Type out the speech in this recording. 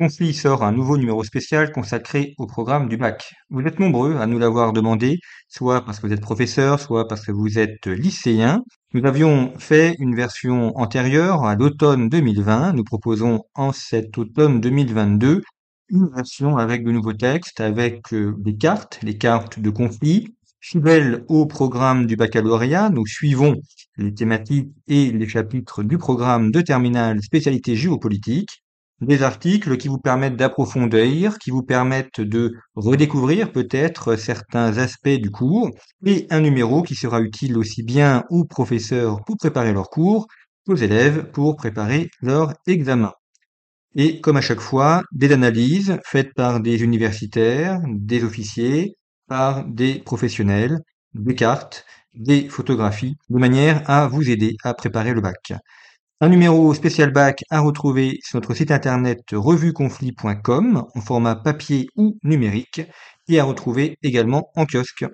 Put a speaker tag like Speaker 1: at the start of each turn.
Speaker 1: Conflit sort un nouveau numéro spécial consacré au programme du bac. Vous êtes nombreux à nous l'avoir demandé, soit parce que vous êtes professeur, soit parce que vous êtes lycéen. Nous avions fait une version antérieure à l'automne 2020. Nous proposons en cet automne 2022 une version avec de nouveaux textes, avec euh, des cartes, les cartes de conflit. Fidèles au programme du baccalauréat, nous suivons les thématiques et les chapitres du programme de terminale spécialité géopolitique des articles qui vous permettent d'approfondir, qui vous permettent de redécouvrir peut-être certains aspects du cours, et un numéro qui sera utile aussi bien aux professeurs pour préparer leur cours qu'aux élèves pour préparer leur examen. Et comme à chaque fois, des analyses faites par des universitaires, des officiers, par des professionnels, des cartes, des photographies, de manière à vous aider à préparer le bac. Un numéro spécial bac à retrouver sur notre site internet revueconflit.com en format papier ou numérique et à retrouver également en kiosque.